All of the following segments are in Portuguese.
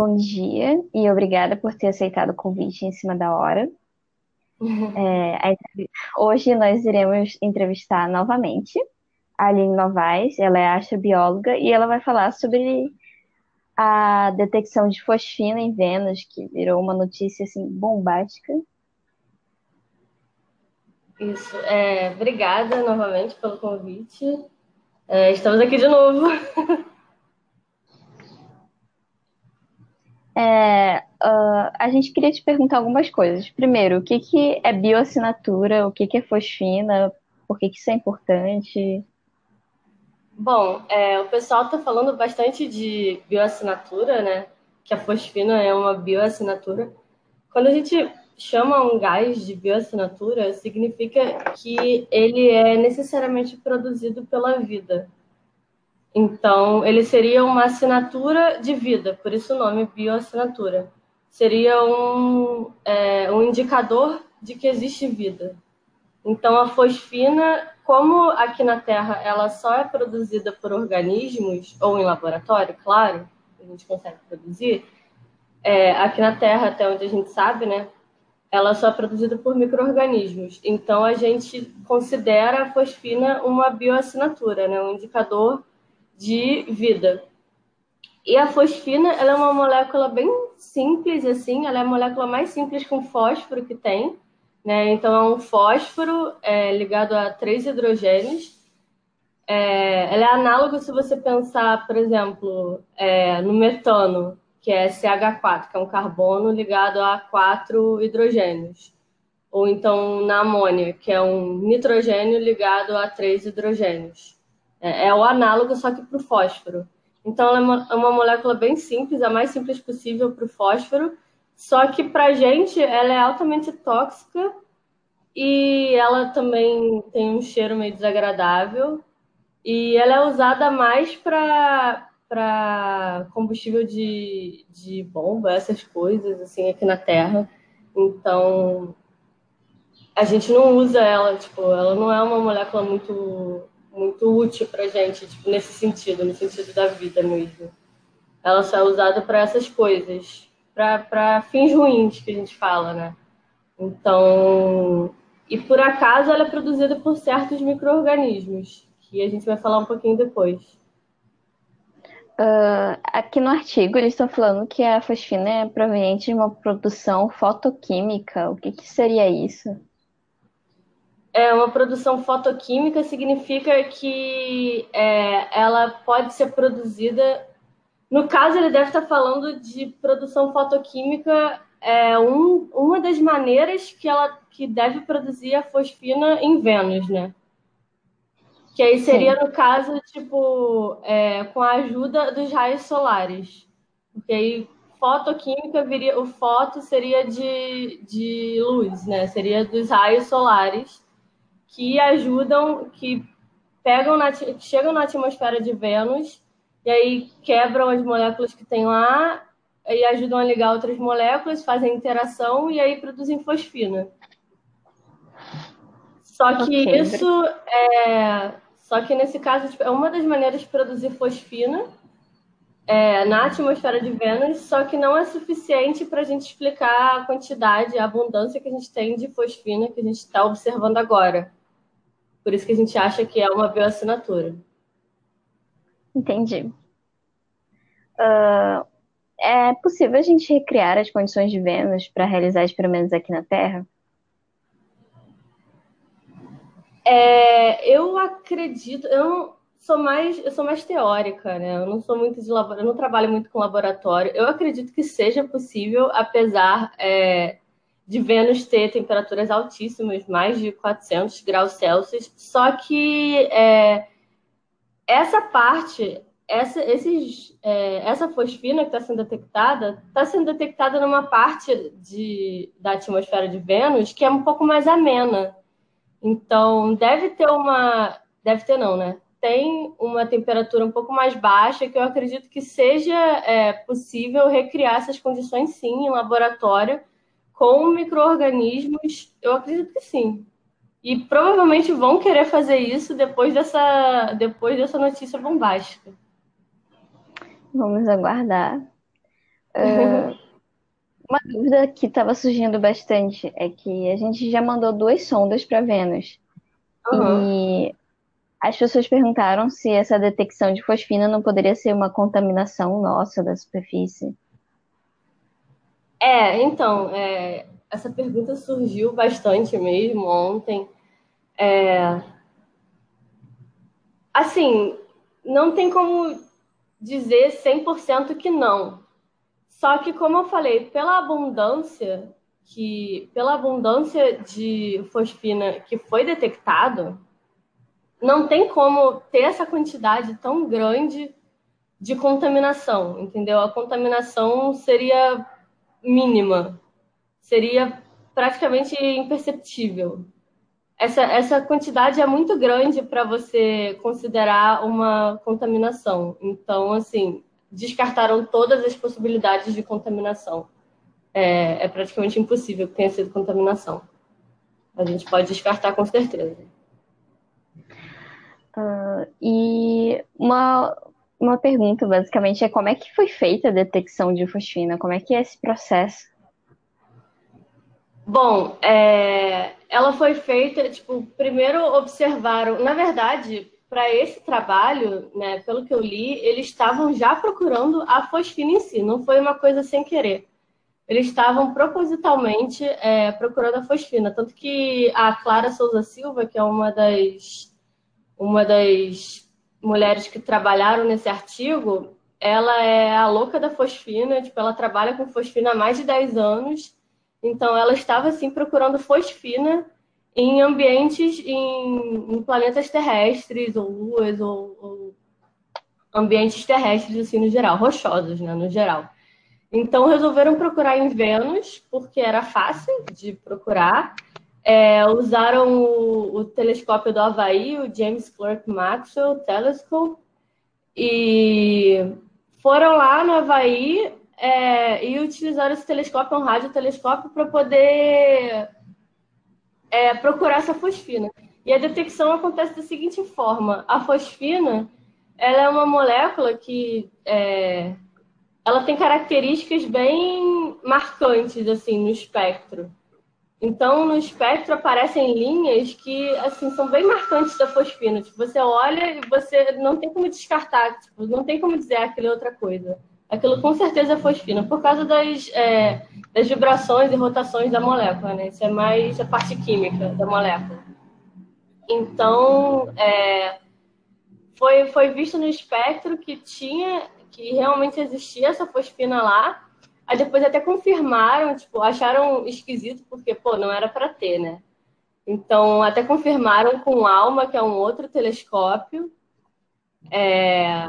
Bom dia e obrigada por ter aceitado o convite em cima da hora. É, hoje nós iremos entrevistar novamente a Aline Novaes, ela é astrobióloga e ela vai falar sobre a detecção de fosfina em Vênus, que virou uma notícia assim bombástica. Isso. É, obrigada novamente pelo convite. É, estamos aqui de novo. É, uh, a gente queria te perguntar algumas coisas. Primeiro, o que, que é bioassinatura? O que, que é fosfina? Por que, que isso é importante? Bom, é, o pessoal está falando bastante de bioassinatura, né? Que a fosfina é uma bioassinatura. Quando a gente chama um gás de bioassinatura, significa que ele é necessariamente produzido pela vida. Então, ele seria uma assinatura de vida, por isso o nome bioassinatura. Seria um, é, um indicador de que existe vida. Então, a fosfina, como aqui na Terra ela só é produzida por organismos, ou em laboratório, claro, a gente consegue produzir, é, aqui na Terra, até onde a gente sabe, né, ela só é produzida por micro-organismos. Então, a gente considera a fosfina uma bioassinatura, né, um indicador de vida. E a fosfina, ela é uma molécula bem simples, assim, ela é a molécula mais simples com fósforo que tem, né? Então, é um fósforo é, ligado a três hidrogênios. É, ela é análoga se você pensar, por exemplo, é, no metano, que é CH4, que é um carbono ligado a quatro hidrogênios. Ou então na amônia, que é um nitrogênio ligado a três hidrogênios. É, é o análogo, só que para o fósforo. Então, ela é uma, é uma, molécula bem simples, a mais simples possível para o fósforo, só que para a gente ela é altamente tóxica e ela também tem um cheiro meio desagradável. E ela é usada mais para combustível de, de bomba, essas coisas, assim, aqui na Terra. Então, a gente não usa ela, tipo, ela não é uma molécula muito muito útil para gente, tipo, nesse sentido, no sentido da vida mesmo. Ela só é usada para essas coisas, para fins ruins que a gente fala, né? Então, e por acaso ela é produzida por certos micro-organismos, que a gente vai falar um pouquinho depois. Uh, aqui no artigo eles estão falando que a fosfina é proveniente de uma produção fotoquímica. O que, que seria isso? É uma produção fotoquímica significa que é, ela pode ser produzida. No caso, ele deve estar falando de produção fotoquímica, é um, uma das maneiras que ela que deve produzir a fosfina em Vênus, né? Que aí seria, Sim. no caso, tipo, é, com a ajuda dos raios solares. Porque aí fotoquímica viria, o foto seria de, de luz, né? Seria dos raios solares que ajudam, que pegam na, chegam na atmosfera de Vênus e aí quebram as moléculas que tem lá e ajudam a ligar outras moléculas, fazem interação e aí produzem fosfina. Só que okay. isso é. Só que nesse caso tipo, é uma das maneiras de produzir fosfina é, na atmosfera de Vênus, só que não é suficiente para a gente explicar a quantidade, a abundância que a gente tem de fosfina que a gente está observando agora. Por isso que a gente acha que é uma bioassinatura. Entendi. Uh, é possível a gente recriar as condições de Vênus para realizar experimentos aqui na Terra? É, eu acredito, eu não, sou mais, eu sou mais teórica, né? Eu não sou muito de laboratório, eu não trabalho muito com laboratório. Eu acredito que seja possível, apesar é, de Vênus ter temperaturas altíssimas, mais de 400 graus Celsius, só que é, essa parte, essa, esses, é, essa fosfina que está sendo detectada, está sendo detectada numa parte de, da atmosfera de Vênus que é um pouco mais amena. Então, deve ter uma. Deve ter, não, né? Tem uma temperatura um pouco mais baixa, que eu acredito que seja é, possível recriar essas condições, sim, em laboratório com micro-organismos? Eu acredito que sim. E provavelmente vão querer fazer isso depois dessa, depois dessa notícia bombástica. Vamos aguardar. Uh, uma dúvida que estava surgindo bastante é que a gente já mandou duas sondas para Vênus. Uhum. E as pessoas perguntaram se essa detecção de fosfina não poderia ser uma contaminação nossa da superfície. É, então, é, essa pergunta surgiu bastante mesmo ontem. É, assim, não tem como dizer 100% que não. Só que, como eu falei, pela abundância que pela abundância de fosfina que foi detectado, não tem como ter essa quantidade tão grande de contaminação, entendeu? A contaminação seria mínima, seria praticamente imperceptível. Essa, essa quantidade é muito grande para você considerar uma contaminação. Então, assim, descartaram todas as possibilidades de contaminação. É, é praticamente impossível que tenha sido contaminação. A gente pode descartar com certeza. Uh, e uma, uma pergunta, basicamente, é como é que foi feita a detecção de fosfina? Como é que é esse processo? Bom, é, ela foi feita, tipo, primeiro observaram, na verdade, para esse trabalho, né, pelo que eu li, eles estavam já procurando a fosfina em si, não foi uma coisa sem querer. Eles estavam propositalmente é, procurando a fosfina, tanto que a Clara Souza Silva, que é uma das uma das mulheres que trabalharam nesse artigo, ela é a louca da fosfina, tipo, ela trabalha com fosfina há mais de 10 anos, então ela estava, assim, procurando fosfina em ambientes, em, em planetas terrestres, ou luas, ou, ou, ambientes terrestres, assim, no geral, rochosos, né, no geral. Então resolveram procurar em Vênus, porque era fácil de procurar, é, usaram o, o, telescópio do Havaí, o James Clerk Maxwell Telescope, e foram lá no Havaí é, e utilizaram esse telescópio, um radiotelescópio, para poder é, procurar essa fosfina. E a detecção acontece da seguinte forma: a fosfina ela é uma molécula que é, ela tem características bem marcantes assim no espectro. Então, no espectro aparecem linhas que assim são bem marcantes da fosfina. Tipo, você olha e você não tem como descartar, tipo, não tem como dizer aquilo é outra coisa. Aquilo com certeza é fosfina, por causa das, é, das vibrações e rotações da molécula, né? Isso é mais a parte química da molécula. Então, é, foi, foi visto no espectro que tinha, que realmente existia essa fosfina lá, Aí depois até confirmaram, tipo, acharam esquisito, porque, pô, não era para ter, né? Então, até confirmaram com ALMA, que é um outro telescópio, é,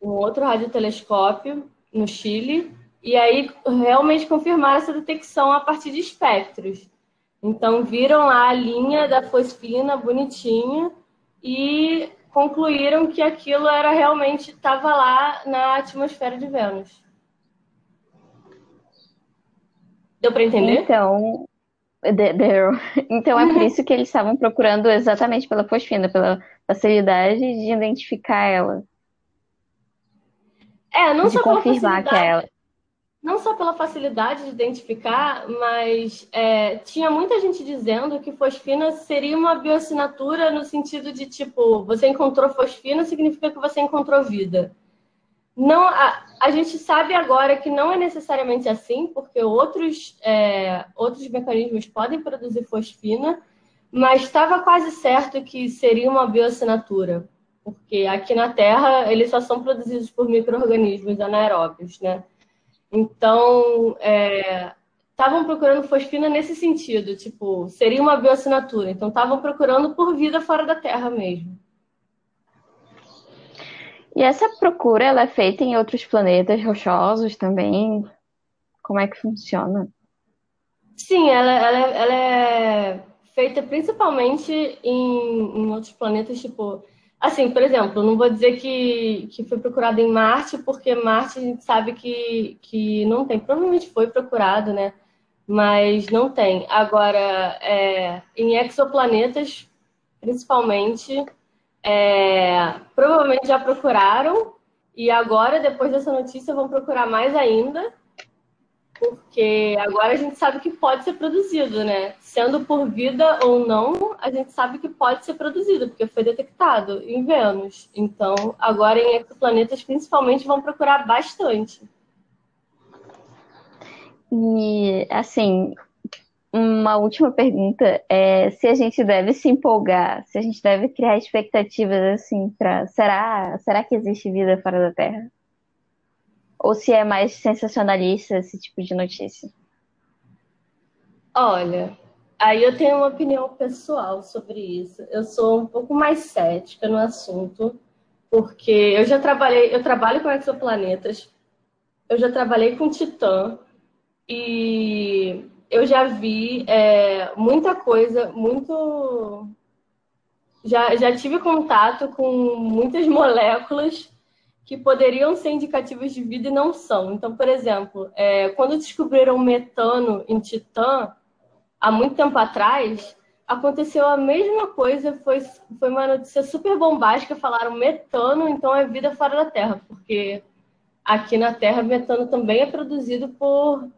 um outro radiotelescópio no Chile, e aí realmente confirmaram essa detecção a partir de espectros. Então, viram lá a linha da fosfina bonitinha e concluíram que aquilo era realmente estava lá na atmosfera de Vênus. Deu para entender? Então, deu. Então é por uhum. isso que eles estavam procurando exatamente pela fosfina, pela facilidade de identificar ela. É, não de só confirmar que é ela. Não só pela facilidade de identificar, mas é, tinha muita gente dizendo que fosfina seria uma bioassinatura no sentido de tipo, você encontrou fosfina, significa que você encontrou vida. Não, a, a gente sabe agora que não é necessariamente assim, porque outros, é, outros mecanismos podem produzir fosfina, mas estava quase certo que seria uma bioassinatura, porque aqui na Terra eles só são produzidos por micro-organismos anaeróbios, né? Então, estavam é, procurando fosfina nesse sentido, tipo, seria uma bioassinatura. Então, estavam procurando por vida fora da Terra mesmo. E essa procura ela é feita em outros planetas rochosos também? Como é que funciona? Sim, ela, ela, ela é feita principalmente em, em outros planetas, tipo. Assim, por exemplo, não vou dizer que, que foi procurado em Marte, porque Marte a gente sabe que, que não tem. Provavelmente foi procurado, né? Mas não tem. Agora, é, em exoplanetas, principalmente, é, provavelmente já procuraram e agora, depois dessa notícia, vão procurar mais ainda. porque agora a gente sabe que pode ser produzido, né? Sendo por vida ou não, a gente sabe que pode ser produzido, porque foi detectado em Vênus. Então, agora em exoplanetas, principalmente, vão procurar bastante. E, assim, uma última pergunta é se a gente deve se empolgar, se a gente deve criar expectativas, assim, para será, será que existe vida fora da Terra? Ou se é mais sensacionalista esse tipo de notícia? Olha, aí eu tenho uma opinião pessoal sobre isso. Eu sou um pouco mais cética no assunto, porque eu já trabalhei, eu trabalho com exoplanetas, eu já trabalhei com Titã e eu já vi é, muita coisa, muito. Já, já tive contato com muitas moléculas que poderiam ser indicativas de vida e não são. Então, por exemplo, é, quando descobriram metano em Titã, há muito tempo atrás, aconteceu a mesma coisa, foi, foi uma notícia super bombástica, falaram metano, então é vida fora da Terra, porque aqui na Terra metano também é produzido por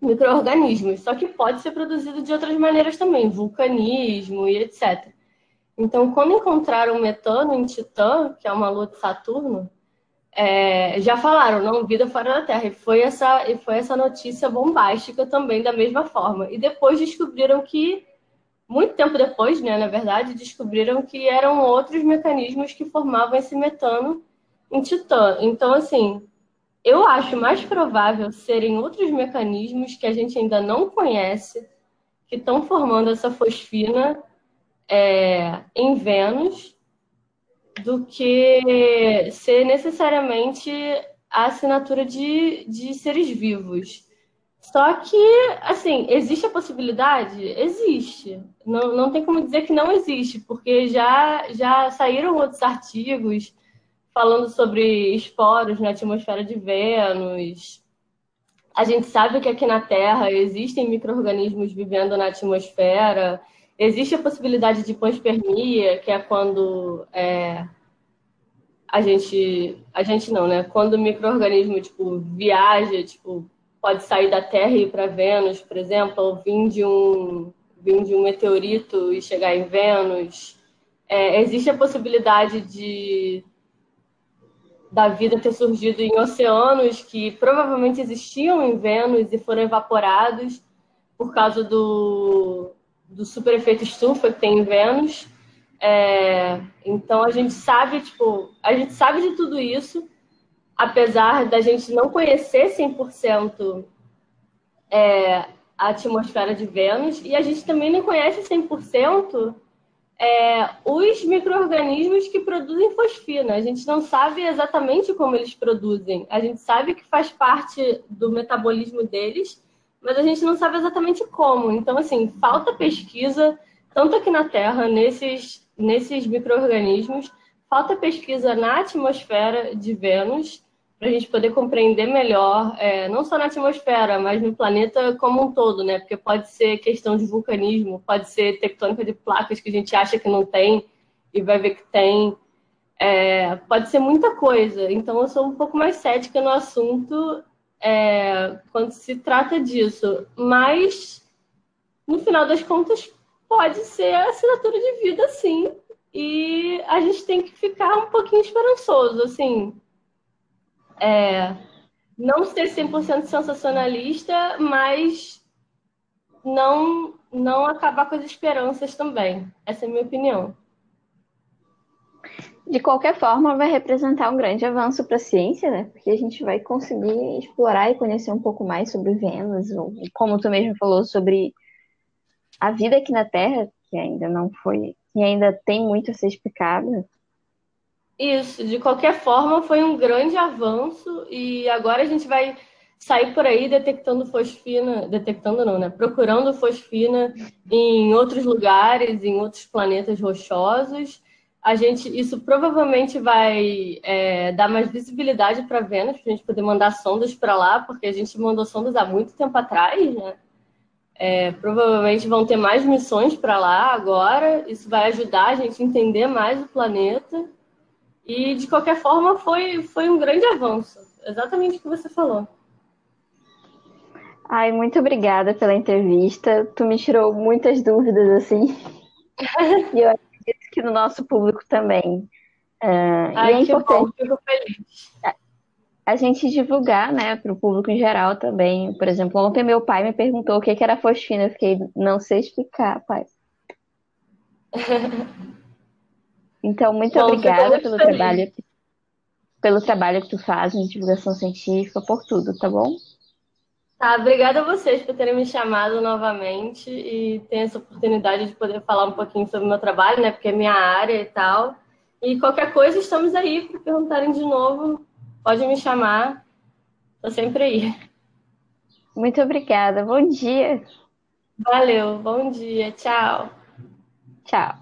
micro-organismos, só que pode ser produzido de outras maneiras também, vulcanismo e etc. Então, quando encontraram metano em Titã, que é uma lua de Saturno, é, já falaram, não, vida fora da Terra. E foi, essa, e foi essa notícia bombástica também, da mesma forma. E depois descobriram que, muito tempo depois, né, na verdade, descobriram que eram outros mecanismos que formavam esse metano em Titã. Então, assim, eu acho mais provável serem outros mecanismos que a gente ainda não conhece, que estão formando essa fosfina é, em Vênus do que ser necessariamente a assinatura de, de seres vivos. Só que, assim, existe a possibilidade? Existe. Não, não tem como dizer que não existe, porque já, já saíram outros artigos falando sobre esporos na atmosfera de Vênus. A gente sabe que aqui na Terra existem micro-organismos vivendo na atmosfera Existe a possibilidade de panspermia, que é quando é, a gente. A gente não, né? Quando o microorganismo tipo, viaja, tipo, pode sair da Terra e ir para Vênus, por exemplo, ou vir de um, vir de um meteorito e chegar em Vênus. É, existe a possibilidade de da vida ter surgido em oceanos que provavelmente existiam em Vênus e foram evaporados por causa do, do super efeito estufa que tem em Vênus. É, então a gente sabe, tipo, a gente sabe de tudo isso, apesar da gente não conhecer 100% é, a atmosfera de Vênus, e a gente também não conhece 100% é, os micro-organismos que produzem fosfina. A gente não sabe exatamente como eles produzem. A gente sabe que faz parte do metabolismo deles, mas a gente não sabe exatamente como. Então, assim, falta pesquisa, tanto aqui na Terra, nesses, nesses micro-organismos, falta pesquisa na atmosfera de Vênus, para a gente poder compreender melhor, é, não só na atmosfera, mas no planeta como um todo, né? Porque pode ser questão de vulcanismo, pode ser tectônica de placas que a gente acha que não tem e vai ver que tem. É, pode ser muita coisa. Então, eu sou um pouco mais cética no assunto é, quando se trata disso. Mas, no final das contas, pode ser a assinatura de vida, sim. E a gente tem que ficar um pouquinho esperançoso, assim. É, não ser 100% sensacionalista, mas não, não acabar com as esperanças também. Essa é a minha opinião de qualquer forma, vai representar um grande avanço para a ciência, né? Porque a gente vai conseguir explorar e conhecer um pouco mais sobre Vênus, ou, como tu mesmo falou, sobre a vida aqui na Terra, que ainda não foi, que ainda tem muito a ser explicado. Isso, de qualquer forma, foi um grande avanço e agora a gente vai sair por aí detectando fosfina, detectando não, né? Procurando fosfina em outros lugares, em outros planetas rochosos a gente, isso provavelmente vai é, dar mais visibilidade para Vênus, para a gente poder mandar sondas para lá, porque a gente mandou sondas há muito tempo atrás, né? É, provavelmente vão ter mais missões para lá agora. Isso vai ajudar a gente a entender mais o planeta. E, de qualquer forma, foi, foi um grande avanço. Exatamente o que você falou. Ai, muito obrigada pela entrevista. Tu me tirou muitas dúvidas, assim. e eu acredito que no nosso público também. Uh, Ai, e é importante bom, feliz. A, gente divulgar, né, para o público em geral também. Por exemplo, ontem meu pai me perguntou o que, que era fosfina. Eu fiquei, não sei explicar, pai. Então, muito bom, obrigada pelo feliz. trabalho, pelo trabalho que tu faz em divulgação científica, por tudo, tá bom? Tá, obrigada a vocês por terem me chamado novamente e ter essa oportunidade de poder falar um pouquinho sobre o meu trabalho, né? Porque é minha área e tal. E qualquer coisa, estamos aí para perguntarem de novo. Pode me chamar. Estou sempre aí. Muito obrigada. Bom dia. Valeu. Bom dia. Tchau. Tchau.